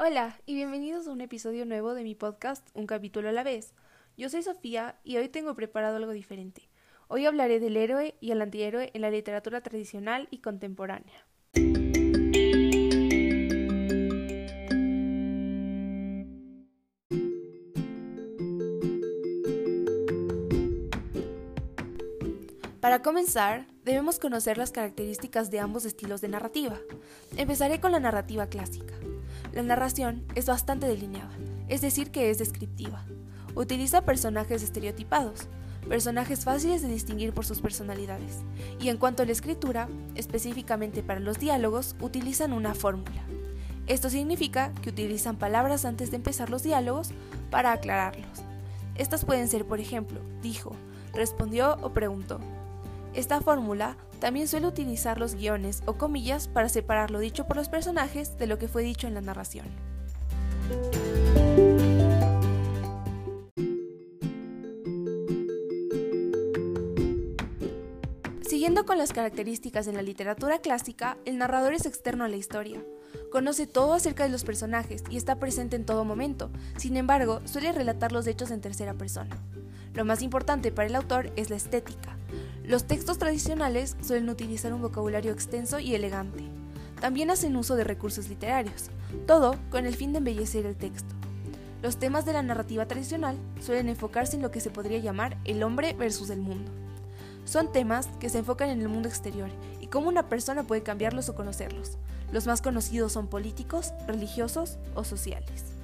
Hola y bienvenidos a un episodio nuevo de mi podcast Un capítulo a la vez. Yo soy Sofía y hoy tengo preparado algo diferente. Hoy hablaré del héroe y el antihéroe en la literatura tradicional y contemporánea. Para comenzar, debemos conocer las características de ambos estilos de narrativa. Empezaré con la narrativa clásica. La narración es bastante delineada, es decir, que es descriptiva. Utiliza personajes estereotipados, personajes fáciles de distinguir por sus personalidades, y en cuanto a la escritura, específicamente para los diálogos, utilizan una fórmula. Esto significa que utilizan palabras antes de empezar los diálogos para aclararlos. Estas pueden ser, por ejemplo, dijo, respondió o preguntó. Esta fórmula también suele utilizar los guiones o comillas para separar lo dicho por los personajes de lo que fue dicho en la narración. Siguiendo con las características en la literatura clásica, el narrador es externo a la historia. Conoce todo acerca de los personajes y está presente en todo momento, sin embargo, suele relatar los hechos en tercera persona. Lo más importante para el autor es la estética, los textos tradicionales suelen utilizar un vocabulario extenso y elegante. También hacen uso de recursos literarios, todo con el fin de embellecer el texto. Los temas de la narrativa tradicional suelen enfocarse en lo que se podría llamar el hombre versus el mundo. Son temas que se enfocan en el mundo exterior y cómo una persona puede cambiarlos o conocerlos. Los más conocidos son políticos, religiosos o sociales.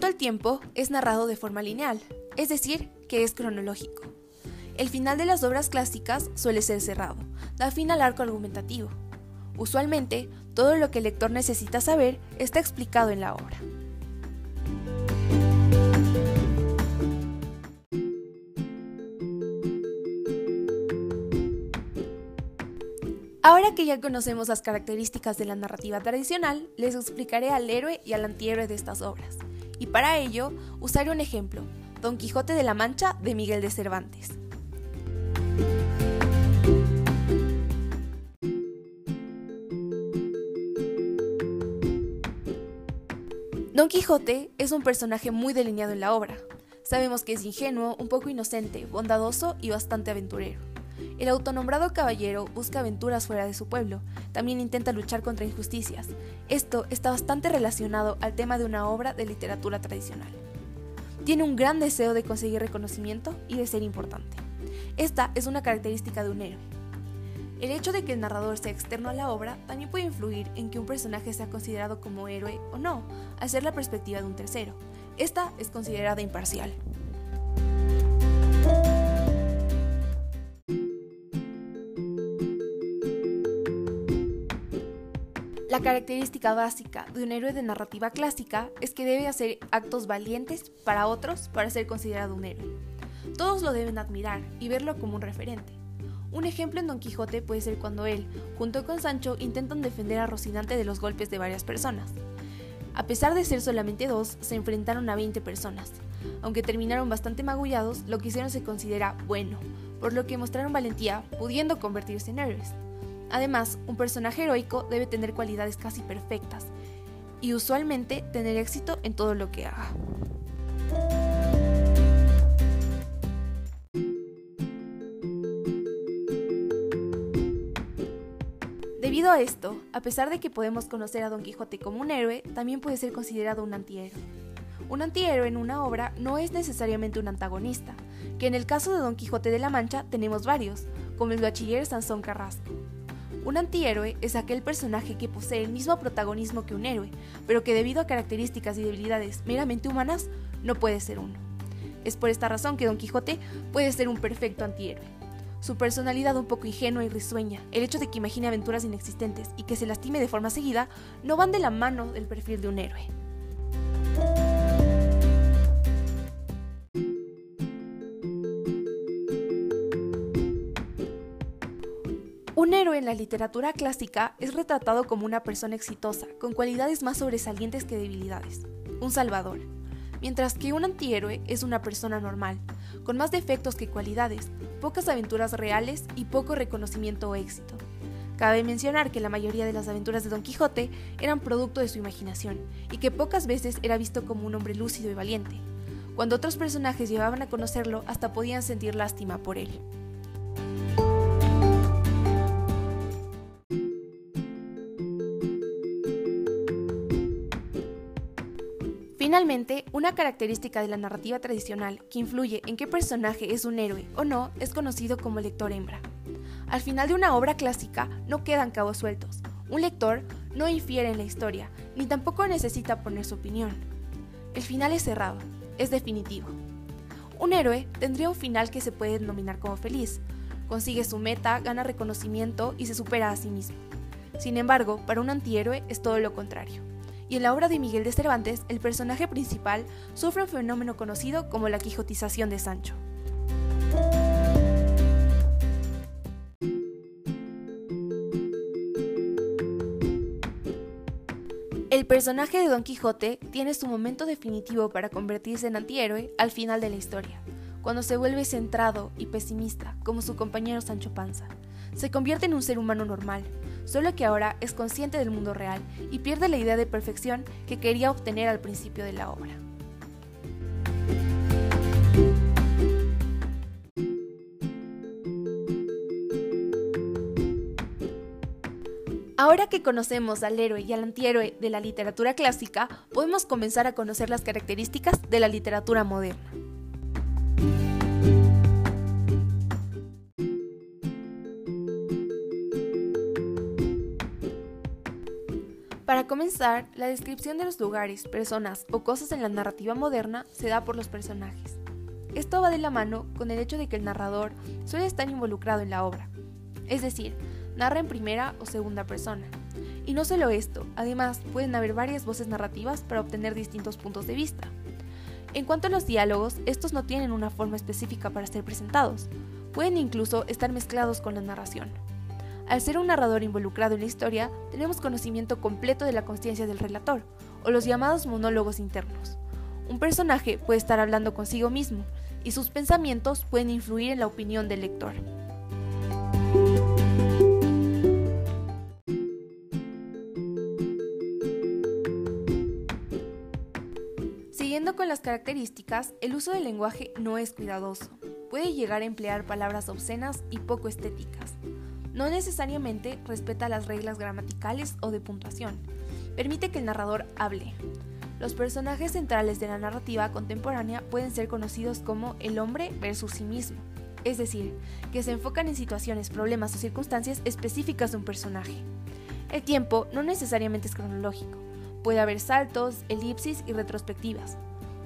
Cuanto al tiempo, es narrado de forma lineal, es decir, que es cronológico. El final de las obras clásicas suele ser cerrado, da fin al arco argumentativo. Usualmente, todo lo que el lector necesita saber está explicado en la obra. Ahora que ya conocemos las características de la narrativa tradicional, les explicaré al héroe y al antihéroe de estas obras y para ello usaré un ejemplo, Don Quijote de la Mancha de Miguel de Cervantes. Don Quijote es un personaje muy delineado en la obra. Sabemos que es ingenuo, un poco inocente, bondadoso y bastante aventurero. El autonombrado caballero busca aventuras fuera de su pueblo, también intenta luchar contra injusticias. Esto está bastante relacionado al tema de una obra de literatura tradicional. Tiene un gran deseo de conseguir reconocimiento y de ser importante. Esta es una característica de un héroe. El hecho de que el narrador sea externo a la obra también puede influir en que un personaje sea considerado como héroe o no, al ser la perspectiva de un tercero. Esta es considerada imparcial. La característica básica de un héroe de narrativa clásica es que debe hacer actos valientes para otros para ser considerado un héroe. Todos lo deben admirar y verlo como un referente. Un ejemplo en Don Quijote puede ser cuando él, junto con Sancho, intentan defender a Rocinante de los golpes de varias personas. A pesar de ser solamente dos, se enfrentaron a 20 personas. Aunque terminaron bastante magullados, lo que hicieron se considera bueno, por lo que mostraron valentía, pudiendo convertirse en héroes. Además, un personaje heroico debe tener cualidades casi perfectas y usualmente tener éxito en todo lo que haga. Debido a esto, a pesar de que podemos conocer a Don Quijote como un héroe, también puede ser considerado un antihéroe. Un antihéroe en una obra no es necesariamente un antagonista, que en el caso de Don Quijote de la Mancha tenemos varios, como el bachiller Sansón Carrasco. Un antihéroe es aquel personaje que posee el mismo protagonismo que un héroe, pero que debido a características y debilidades meramente humanas no puede ser uno. Es por esta razón que Don Quijote puede ser un perfecto antihéroe. Su personalidad un poco ingenua y risueña, el hecho de que imagine aventuras inexistentes y que se lastime de forma seguida, no van de la mano del perfil de un héroe. En la literatura clásica es retratado como una persona exitosa, con cualidades más sobresalientes que debilidades, un salvador, mientras que un antihéroe es una persona normal, con más defectos que cualidades, pocas aventuras reales y poco reconocimiento o éxito. Cabe mencionar que la mayoría de las aventuras de Don Quijote eran producto de su imaginación y que pocas veces era visto como un hombre lúcido y valiente. Cuando otros personajes llevaban a conocerlo, hasta podían sentir lástima por él. Finalmente, una característica de la narrativa tradicional que influye en qué personaje es un héroe o no es conocido como lector hembra. Al final de una obra clásica no quedan cabos sueltos. Un lector no infiere en la historia, ni tampoco necesita poner su opinión. El final es cerrado, es definitivo. Un héroe tendría un final que se puede denominar como feliz. Consigue su meta, gana reconocimiento y se supera a sí mismo. Sin embargo, para un antihéroe es todo lo contrario y en la obra de Miguel de Cervantes el personaje principal sufre un fenómeno conocido como la quijotización de Sancho. El personaje de Don Quijote tiene su momento definitivo para convertirse en antihéroe al final de la historia, cuando se vuelve centrado y pesimista como su compañero Sancho Panza. Se convierte en un ser humano normal, solo que ahora es consciente del mundo real y pierde la idea de perfección que quería obtener al principio de la obra. Ahora que conocemos al héroe y al antihéroe de la literatura clásica, podemos comenzar a conocer las características de la literatura moderna. Comenzar, la descripción de los lugares, personas o cosas en la narrativa moderna se da por los personajes. Esto va de la mano con el hecho de que el narrador suele estar involucrado en la obra, es decir, narra en primera o segunda persona. Y no solo esto, además pueden haber varias voces narrativas para obtener distintos puntos de vista. En cuanto a los diálogos, estos no tienen una forma específica para ser presentados, pueden incluso estar mezclados con la narración. Al ser un narrador involucrado en la historia, tenemos conocimiento completo de la conciencia del relator, o los llamados monólogos internos. Un personaje puede estar hablando consigo mismo, y sus pensamientos pueden influir en la opinión del lector. Siguiendo con las características, el uso del lenguaje no es cuidadoso. Puede llegar a emplear palabras obscenas y poco estéticas. No necesariamente respeta las reglas gramaticales o de puntuación. Permite que el narrador hable. Los personajes centrales de la narrativa contemporánea pueden ser conocidos como el hombre versus sí mismo, es decir, que se enfocan en situaciones, problemas o circunstancias específicas de un personaje. El tiempo no necesariamente es cronológico, puede haber saltos, elipsis y retrospectivas.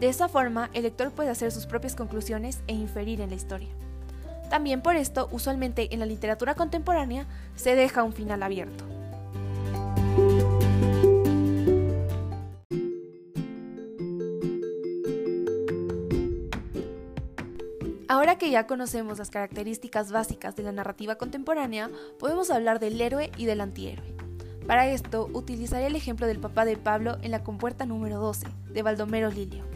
De esa forma, el lector puede hacer sus propias conclusiones e inferir en la historia. También por esto, usualmente en la literatura contemporánea, se deja un final abierto. Ahora que ya conocemos las características básicas de la narrativa contemporánea, podemos hablar del héroe y del antihéroe. Para esto, utilizaré el ejemplo del papá de Pablo en la compuerta número 12, de Baldomero Lilio.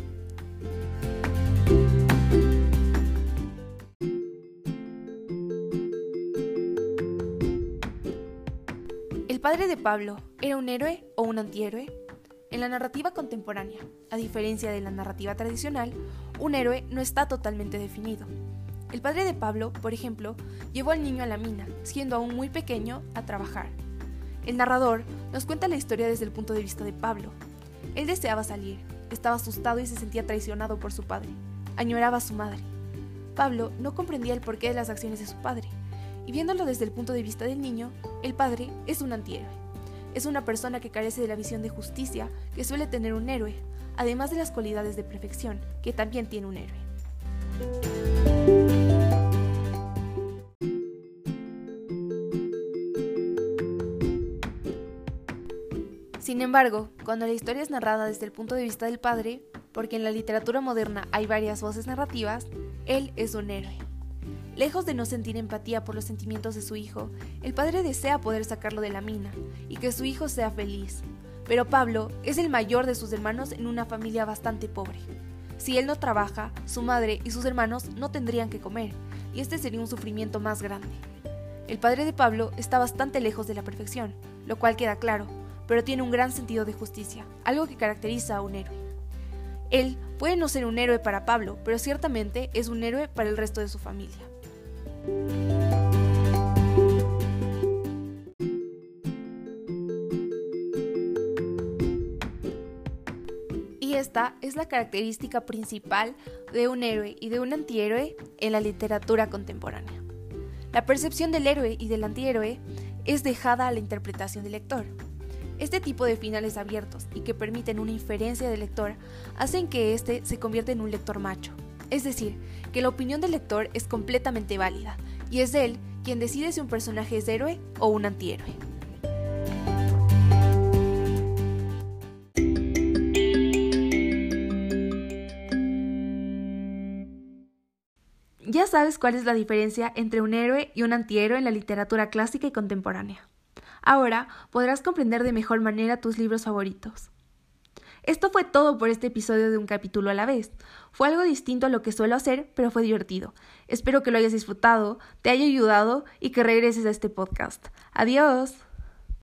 Padre de Pablo era un héroe o un antihéroe? En la narrativa contemporánea, a diferencia de la narrativa tradicional, un héroe no está totalmente definido. El padre de Pablo, por ejemplo, llevó al niño a la mina, siendo aún muy pequeño, a trabajar. El narrador nos cuenta la historia desde el punto de vista de Pablo. Él deseaba salir, estaba asustado y se sentía traicionado por su padre. Añoraba a su madre. Pablo no comprendía el porqué de las acciones de su padre, y viéndolo desde el punto de vista del niño, el padre es un antihéroe. Es una persona que carece de la visión de justicia que suele tener un héroe, además de las cualidades de perfección que también tiene un héroe. Sin embargo, cuando la historia es narrada desde el punto de vista del padre, porque en la literatura moderna hay varias voces narrativas, él es un héroe. Lejos de no sentir empatía por los sentimientos de su hijo, el padre desea poder sacarlo de la mina y que su hijo sea feliz. Pero Pablo es el mayor de sus hermanos en una familia bastante pobre. Si él no trabaja, su madre y sus hermanos no tendrían que comer, y este sería un sufrimiento más grande. El padre de Pablo está bastante lejos de la perfección, lo cual queda claro, pero tiene un gran sentido de justicia, algo que caracteriza a un héroe. Él puede no ser un héroe para Pablo, pero ciertamente es un héroe para el resto de su familia. Y esta es la característica principal de un héroe y de un antihéroe en la literatura contemporánea. La percepción del héroe y del antihéroe es dejada a la interpretación del lector. Este tipo de finales abiertos y que permiten una inferencia del lector hacen que éste se convierta en un lector macho. Es decir, que la opinión del lector es completamente válida y es él quien decide si un personaje es héroe o un antihéroe. Ya sabes cuál es la diferencia entre un héroe y un antihéroe en la literatura clásica y contemporánea. Ahora podrás comprender de mejor manera tus libros favoritos. Esto fue todo por este episodio de un capítulo a la vez. Fue algo distinto a lo que suelo hacer, pero fue divertido. Espero que lo hayas disfrutado, te haya ayudado y que regreses a este podcast. Adiós.